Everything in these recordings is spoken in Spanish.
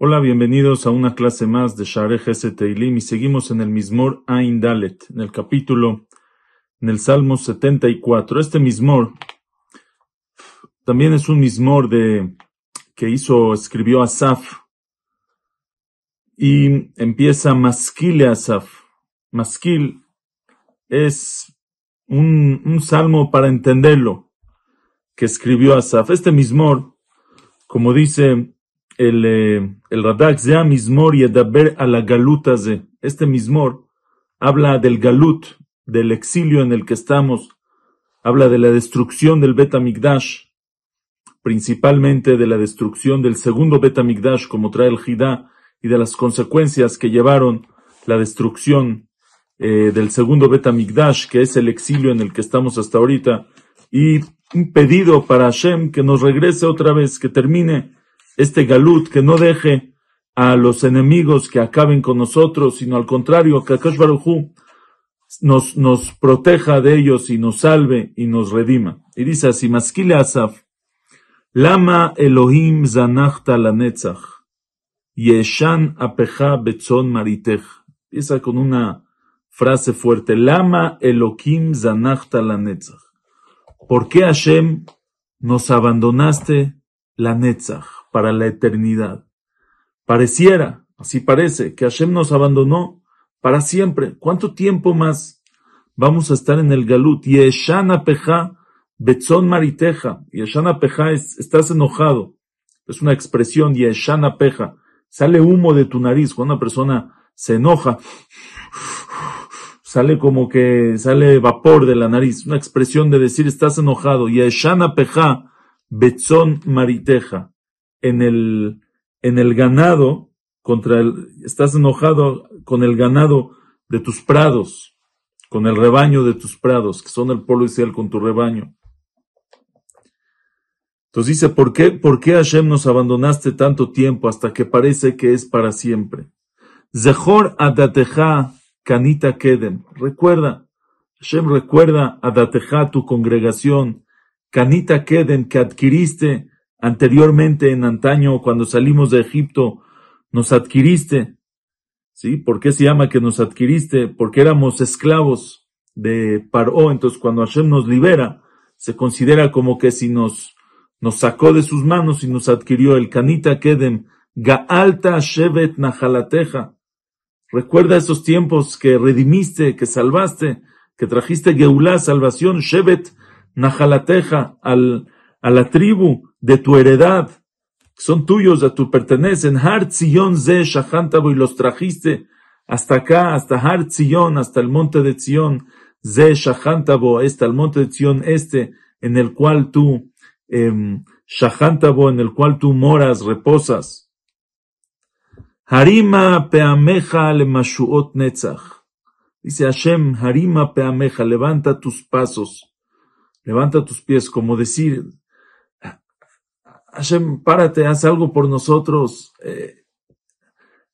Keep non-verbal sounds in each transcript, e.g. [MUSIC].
Hola, bienvenidos a una clase más de Share Teilim y seguimos en el Mismor Ain Dalet, en el capítulo, en el Salmo 74. Este Mismor también es un Mismor de, que hizo, escribió Asaf y empieza Maskile Asaf. Maskil es un, un salmo para entenderlo que escribió Asaf. Este Mismor, como dice el, eh, el Radak, Zea Mismor Yedaber a la. Este Mismor habla del Galut, del exilio en el que estamos, habla de la destrucción del Bet principalmente de la destrucción del segundo Bet como trae el Jidá, y de las consecuencias que llevaron la destrucción eh, del segundo Bet que es el exilio en el que estamos hasta ahorita, y un pedido para Hashem que nos regrese otra vez, que termine este galut, que no deje a los enemigos que acaben con nosotros, sino al contrario, que Akash Baruchu nos, nos proteja de ellos y nos salve y nos redima. Y dice así, Asaf, Lama Elohim zanachta la netzach, yeshan apeja betzon maritech. Empieza con una frase fuerte, Lama Elohim zanachta la netzach. ¿Por qué Hashem nos abandonaste la netzach? para la eternidad. Pareciera, así parece, que Hashem nos abandonó para siempre. ¿Cuánto tiempo más vamos a estar en el Galut? Yeshana Peja, Betzon Mariteja. Yeshana Peja es, estás enojado. Es una expresión, Yeshana Peja. Sale humo de tu nariz. Cuando una persona se enoja, sale como que sale vapor de la nariz. Una expresión de decir estás enojado. Yeshana Peja, Betzon Mariteja en el, en el ganado, contra el, estás enojado con el ganado de tus prados, con el rebaño de tus prados, que son el pueblo Israel con tu rebaño. Entonces dice, ¿por qué, ¿por qué Hashem nos abandonaste tanto tiempo hasta que parece que es para siempre? Zehor adateja kanita kedem. Recuerda, Hashem recuerda adateja tu congregación, kanita kedem que adquiriste Anteriormente, en antaño, cuando salimos de Egipto, nos adquiriste. ¿Sí? ¿Por qué se llama que nos adquiriste? Porque éramos esclavos de Paró. Entonces, cuando Hashem nos libera, se considera como que si nos, nos sacó de sus manos y nos adquirió el Kanita Kedem, Gaalta Shevet Nahalateja. Recuerda esos tiempos que redimiste, que salvaste, que trajiste Geulá, salvación, Shevet Nahalateja, al, a la tribu de tu heredad, son tuyos, a tu pertenecen. Har Zion ze y los trajiste hasta acá, hasta Har hasta el monte de Zion, ze Shachantabo, este, el monte de Zion este, en el cual tú, eh, en el cual tú moras, reposas. Harima peameja le mashuot netzach. Dice Hashem, Harima peameja, levanta tus pasos, levanta tus pies, como decir, Hashem, párate, haz algo por nosotros. Eh,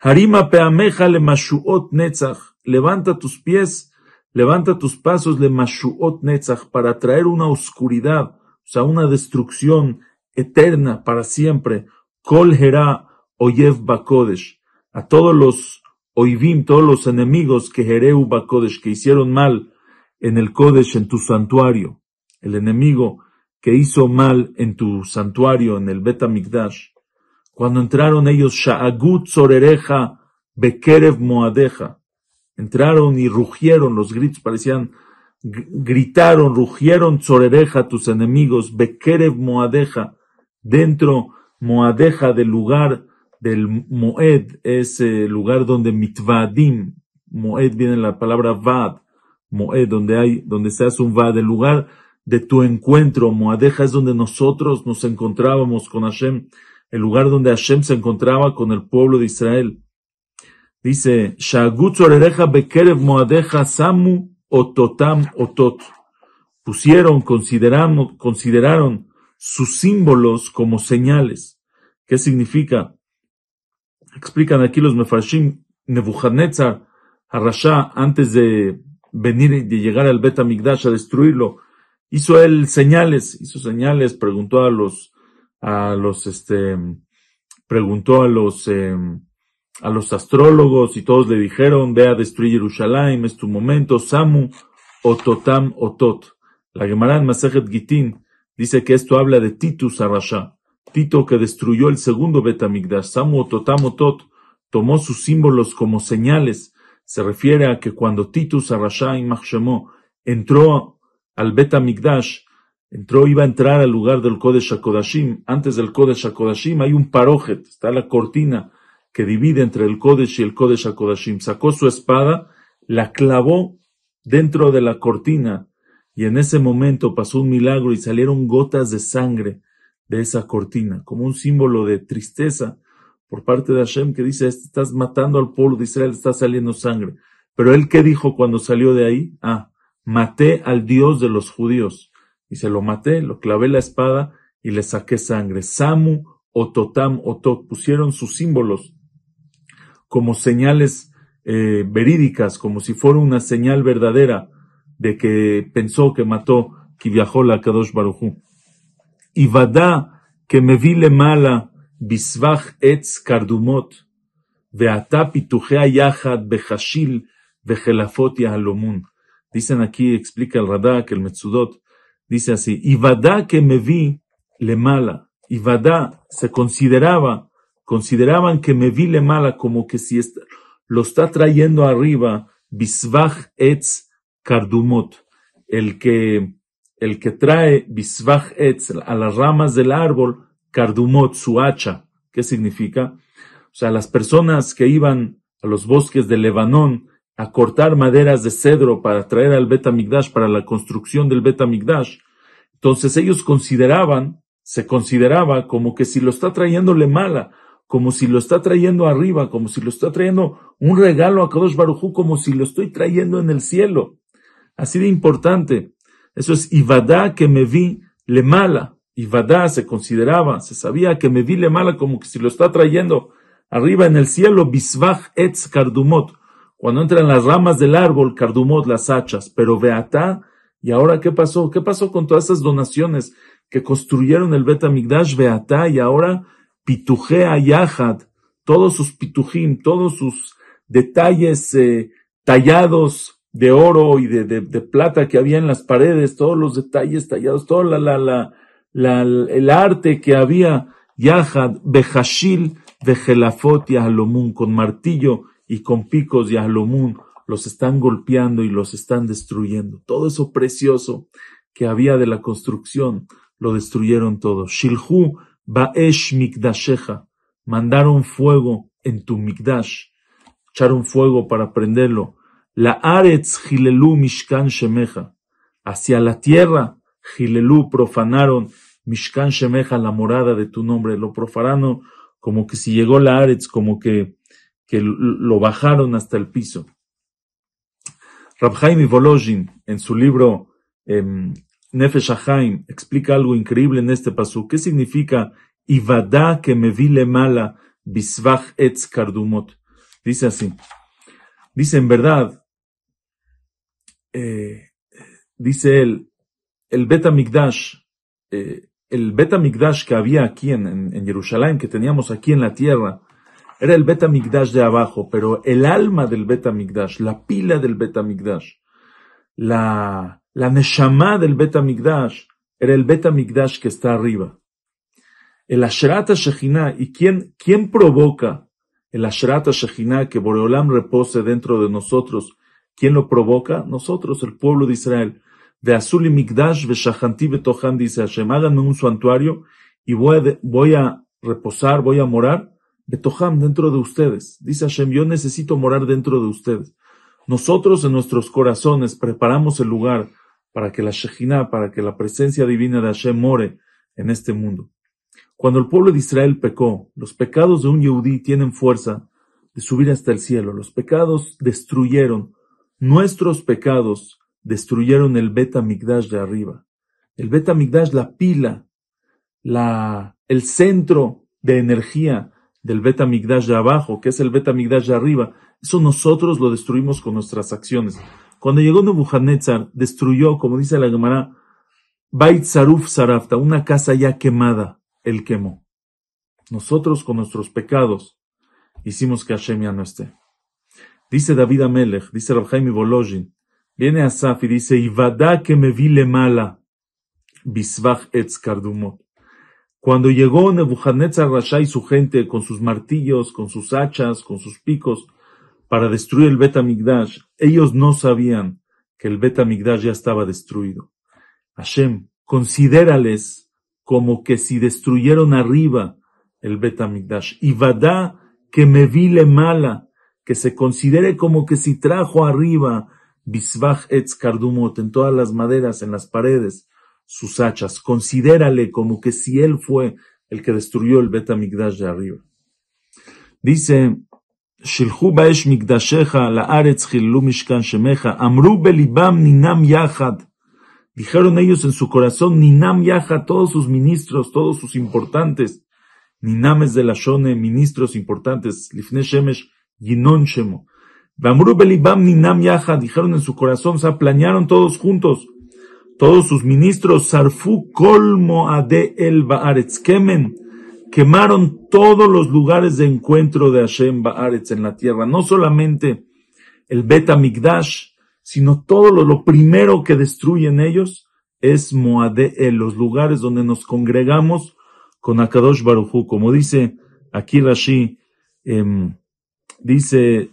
Harima peameja le mashuot netzach. Levanta tus pies, levanta tus pasos le mashuot netzach para traer una oscuridad, o sea, una destrucción eterna para siempre. Kol hera oyev bakodesh. A todos los oivim, todos los enemigos que Jereu bakodesh, que hicieron mal en el kodesh, en tu santuario. El enemigo que hizo mal en tu santuario, en el Bet cuando entraron ellos, Sha'agut Sorereja Bekerev Moadeja, entraron y rugieron, los gritos parecían, gritaron, rugieron Sorereja, tus enemigos, Bekerev Moadeja, dentro Moadeja del lugar del Moed, ese lugar donde Mitvadim, Moed viene la palabra Vad, Moed, donde hay, donde se hace un Vad, el lugar de tu encuentro. Moadeja es donde nosotros nos encontrábamos con Hashem, el lugar donde Hashem se encontraba con el pueblo de Israel. Dice, Bekerev Moadeja Samu Ototam Otot. Pusieron, consideraron, consideraron sus símbolos como señales. ¿Qué significa? Explican aquí los Mefarshim, Nebuchadnezzar, Rasha, antes de venir, de llegar al Bet a destruirlo, hizo él señales, hizo señales, preguntó a los, a los, este, preguntó a los, em, a los astrólogos y todos le dijeron, ve a destruir Jerusalén, es tu momento, Samu, Ototam, Otot. La Gemara en Masejet Gitin dice que esto habla de Titus Arasha, Tito que destruyó el segundo Betamigdash, Samu, Ototam, Otot, tomó sus símbolos como señales, se refiere a que cuando Titus Arasha y Machshemó entró al Betamigdash, entró, iba a entrar al lugar del Kodesh HaKodashim, antes del Kodesh HaKodashim hay un parojet, está la cortina, que divide entre el Kodesh y el Kodesh HaKodashim. Sacó su espada, la clavó dentro de la cortina y en ese momento pasó un milagro y salieron gotas de sangre de esa cortina, como un símbolo de tristeza por parte de Hashem que dice, estás matando al pueblo de Israel, está saliendo sangre. Pero él qué dijo cuando salió de ahí? Ah, maté al Dios de los judíos. Y se lo maté, lo clavé la espada y le saqué sangre. Samu, Ototam, Otot, pusieron sus símbolos como señales eh, verídicas, como si fuera una señal verdadera de que pensó que mató que viajó la Kadosh Baruchu. Y vada que me vi le mala bisvach etz kardumot, veata pitujea yachad bechashil vejelafot yahalomun. Dicen aquí, explica el Radak, el Metzudot, dice así, y vada que me vi le mala, y vada se consideraba consideraban que me vi le mala como que si lo está trayendo arriba, bisvach etz kardumot, el que, el que trae bisvach etz a las ramas del árbol, kardumot, su hacha. ¿Qué significa? O sea, las personas que iban a los bosques de Lebanón a cortar maderas de cedro para traer al Betamigdash, para la construcción del Betamigdash, entonces ellos consideraban, se consideraba como que si lo está trayéndole mala, como si lo está trayendo arriba, como si lo está trayendo un regalo a Kadosh Barujú, como si lo estoy trayendo en el cielo. Así de importante. Eso es Ivadá que me vi le mala. Ivadá se consideraba, se sabía que me vi le mala como que si lo está trayendo arriba en el cielo, Bisvach etz kardumot. Cuando entran las ramas del árbol, kardumot, las hachas. Pero Beatá, ¿y ahora qué pasó? ¿Qué pasó con todas esas donaciones que construyeron el Bet Amigdash Beatá y ahora pitujea yahad, todos sus pitujim, todos sus detalles eh, tallados de oro y de, de, plata que había en las paredes, todos los detalles tallados, todo la, la, la, la el arte que había, yahad, bejashil, bejelafot y ahlomún, con martillo y con picos y ahlomún, los están golpeando y los están destruyendo. Todo eso precioso que había de la construcción, lo destruyeron todo. Shilhu Baesh Mikdasheja, mandaron fuego en tu Mikdash, echaron fuego para prenderlo. La Aretz Gilelu Mishkan Shemeja, hacia la tierra, Gilelu profanaron Mishkan Shemeja, la morada de tu nombre, lo profanaron como que si llegó la Aretz, como que, que lo bajaron hasta el piso. Rabhaim Volozhin, en su libro eh, Nefesh Haim explica algo increíble en este paso. ¿Qué significa Ivada que me vi le mala bisvach etz kardumot? Dice así. Dice en verdad, eh, dice él, el Bet eh, el Bet que había aquí en, en, Jerusalén, que teníamos aquí en la tierra, era el Bet de abajo, pero el alma del Bet la pila del Bet la la Neshama del Bet era el Bet que está arriba. El Ashrat Shekhinah, ¿y quién, quién provoca el Ashrat Shekhinah que Boreolam repose dentro de nosotros? ¿Quién lo provoca? Nosotros, el pueblo de Israel. De Azul y Migdash, Veshahanti Betohan, dice Hashem, háganme un santuario y voy a, reposar, voy a morar Betoham dentro de ustedes. Dice Hashem, yo necesito morar dentro de ustedes. Nosotros en nuestros corazones preparamos el lugar para que la Shekhinah, para que la presencia divina de Hashem more en este mundo. Cuando el pueblo de Israel pecó, los pecados de un Yehudí tienen fuerza de subir hasta el cielo. Los pecados destruyeron, nuestros pecados destruyeron el Bet Migdash de arriba. El Bet Migdash, la pila, la, el centro de energía del Bet Migdash de abajo, que es el Bet Migdash de arriba, eso nosotros lo destruimos con nuestras acciones. Cuando llegó Nebuchadnezzar, destruyó, como dice la Gemara, Bait Saruf Sarafta, una casa ya quemada, él quemó. Nosotros con nuestros pecados hicimos que Hashem ya no esté. Dice David Amelech, dice Rabjaim Volojin, viene Asaf y dice, Ivada que me vi le mala, bisvach etz kardumot. Cuando llegó Nebuchadnezzar Rasha y su gente con sus martillos, con sus hachas, con sus picos, para destruir el Bet ellos no sabían que el Bet ya estaba destruido. Hashem, considérales como que si destruyeron arriba el Bet Y vada que me vile mala, que se considere como que si trajo arriba Bisbach etz kardumot en todas las maderas, en las paredes, sus hachas. Considérale como que si él fue el que destruyó el Bet de arriba. Dice, Shilchu baesh migdashecha la aretz mishkan shemecha, amru belibam ninam yachad. Dijeron ellos en su corazón, ninam yachad, todos sus ministros, todos sus importantes, ninames de la shone, ministros importantes, lifne shemesh, yinon shemo. Amru belibam ninam yachad, dijeron en su corazón, se planearon todos juntos, todos sus ministros, Sarfu colmo ade el Baaretz, quemen, quemaron todos los lugares de encuentro de Hashem Baaretz en la tierra, no solamente el Beta Migdash, sino todo lo, primero que destruyen ellos es Moade el, los lugares donde nos congregamos con Akadosh Baruchu, como dice aquí Rashi, em, dice,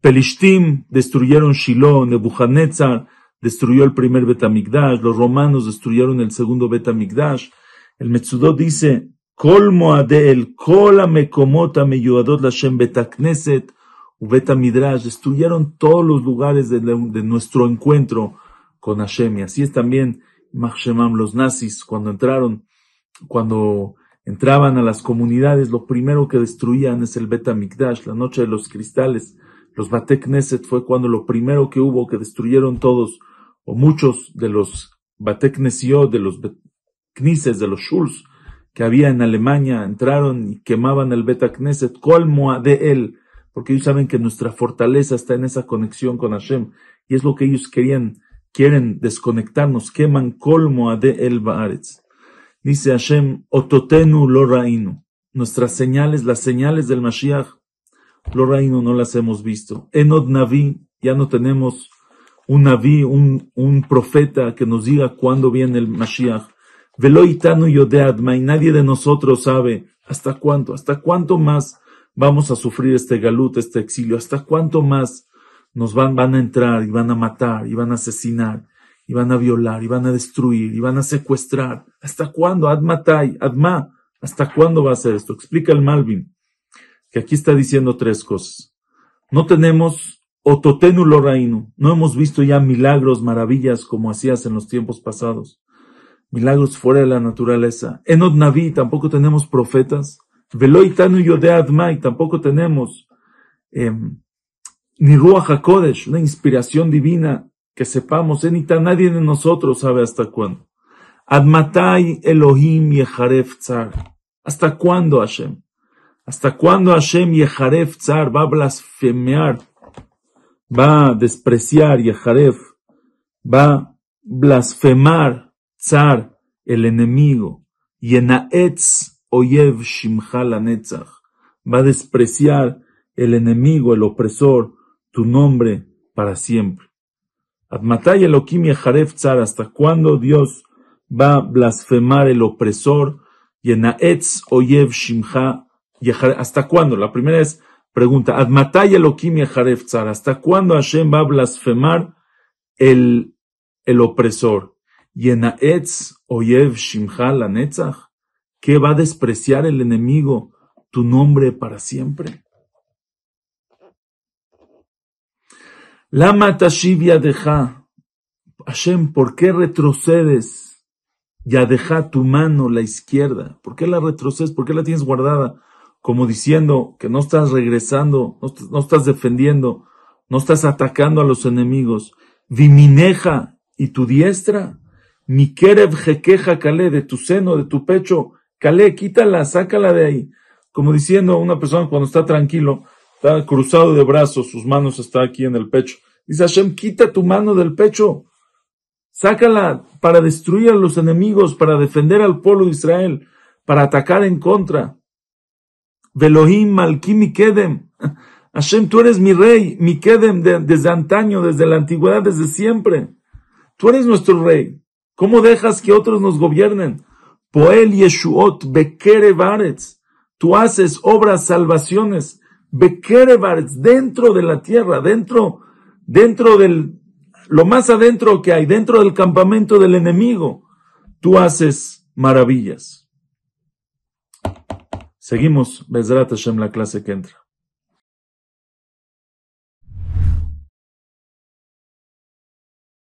Pelishtim destruyeron Shiloh, Nebuchadnezzar, destruyó el primer Betamigdash, los romanos destruyeron el segundo Betamigdash. El Metsudot dice, Kol Moadel, Kol Amekomot Ameyuadot Lashem Betakneset, Betamidrash, destruyeron todos los lugares de, nuestro encuentro con Hashem. Y así es también, Machshemam, los nazis, cuando entraron, cuando entraban a las comunidades, lo primero que destruían es el Betamigdash, la noche de los cristales. Los Batekneset fue cuando lo primero que hubo, que destruyeron todos o muchos de los Bateknesiot, de los Knises, de los Shuls que había en Alemania, entraron y quemaban el Betakneset, colmo de él, porque ellos saben que nuestra fortaleza está en esa conexión con Hashem, y es lo que ellos querían, quieren desconectarnos, queman colmo de el Baaretz. Dice Hashem, Ototenu lo rainu, nuestras señales, las señales del Mashiach, lo rainu no las hemos visto. Enod Navi, ya no tenemos un naví, un, un profeta que nos diga cuándo viene el Mashiach. Veloitanu yodeadma, y nadie de nosotros sabe hasta cuánto, hasta cuánto más vamos a sufrir este galut, este exilio, hasta cuánto más nos van, van a entrar y van a matar y van a asesinar y van a violar y van a destruir y van a secuestrar. ¿Hasta cuándo? Admatai, Adma, ¿hasta cuándo va a ser esto? Explica el Malvin, que aquí está diciendo tres cosas. No tenemos Ototenu Lorainu. No hemos visto ya milagros, maravillas como hacías en los tiempos pasados. Milagros fuera de la naturaleza. Enod Naví, tampoco tenemos profetas. Veloitanu Yodeadmai, tampoco tenemos eh, ni Ruach HaKodesh, una inspiración divina que sepamos. Enita, nadie de nosotros sabe hasta cuándo. Admatai Elohim Yeharef Tzar. ¿Hasta cuándo Hashem? ¿Hasta cuándo Hashem Yeharef Tzar va a blasfemear va a despreciar Yaharef, va a blasfemar Zar, el enemigo, Yenaetz Oyev Shimcha Netzach, va a despreciar el enemigo, el opresor, tu nombre para siempre. Admatay Elohim Yaharef Tzar, ¿hasta cuándo Dios va a blasfemar el opresor? Oyev ¿Hasta cuándo? La primera es Pregunta, Admatay ¿hasta cuándo Hashem va a blasfemar el, el opresor? Oyev ¿qué va a despreciar el enemigo tu nombre para siempre? Lama Tashiv Yadeja, Hashem, ¿por qué retrocedes? Yadeja tu mano, la izquierda. ¿Por qué la retrocedes? ¿Por qué la tienes guardada? como diciendo que no estás regresando, no, estás defendiendo, no estás atacando a los enemigos. Vimineja y tu diestra, mi kerev jequeja calé de tu seno, de tu pecho, calé, quítala, sácala de ahí. Como diciendo una persona cuando está tranquilo, está cruzado de brazos, sus manos están aquí en el pecho. Dice Hashem, quita tu mano del pecho. Sácala para destruir a los enemigos, para defender al pueblo de Israel, para atacar en contra. Velohim Malki Kedem. [LAUGHS] Hashem, tú eres mi rey, mi Kedem desde antaño, desde la antigüedad, desde siempre. Tú eres nuestro rey. ¿Cómo dejas que otros nos gobiernen? Poel Yeshuot Bekere Baretz. Tú haces obras, salvaciones. Bekere Baretz, dentro de la tierra, dentro, dentro del, lo más adentro que hay, dentro del campamento del enemigo. Tú haces maravillas. Seguimos, Bezrat Hashem, la clase que entra.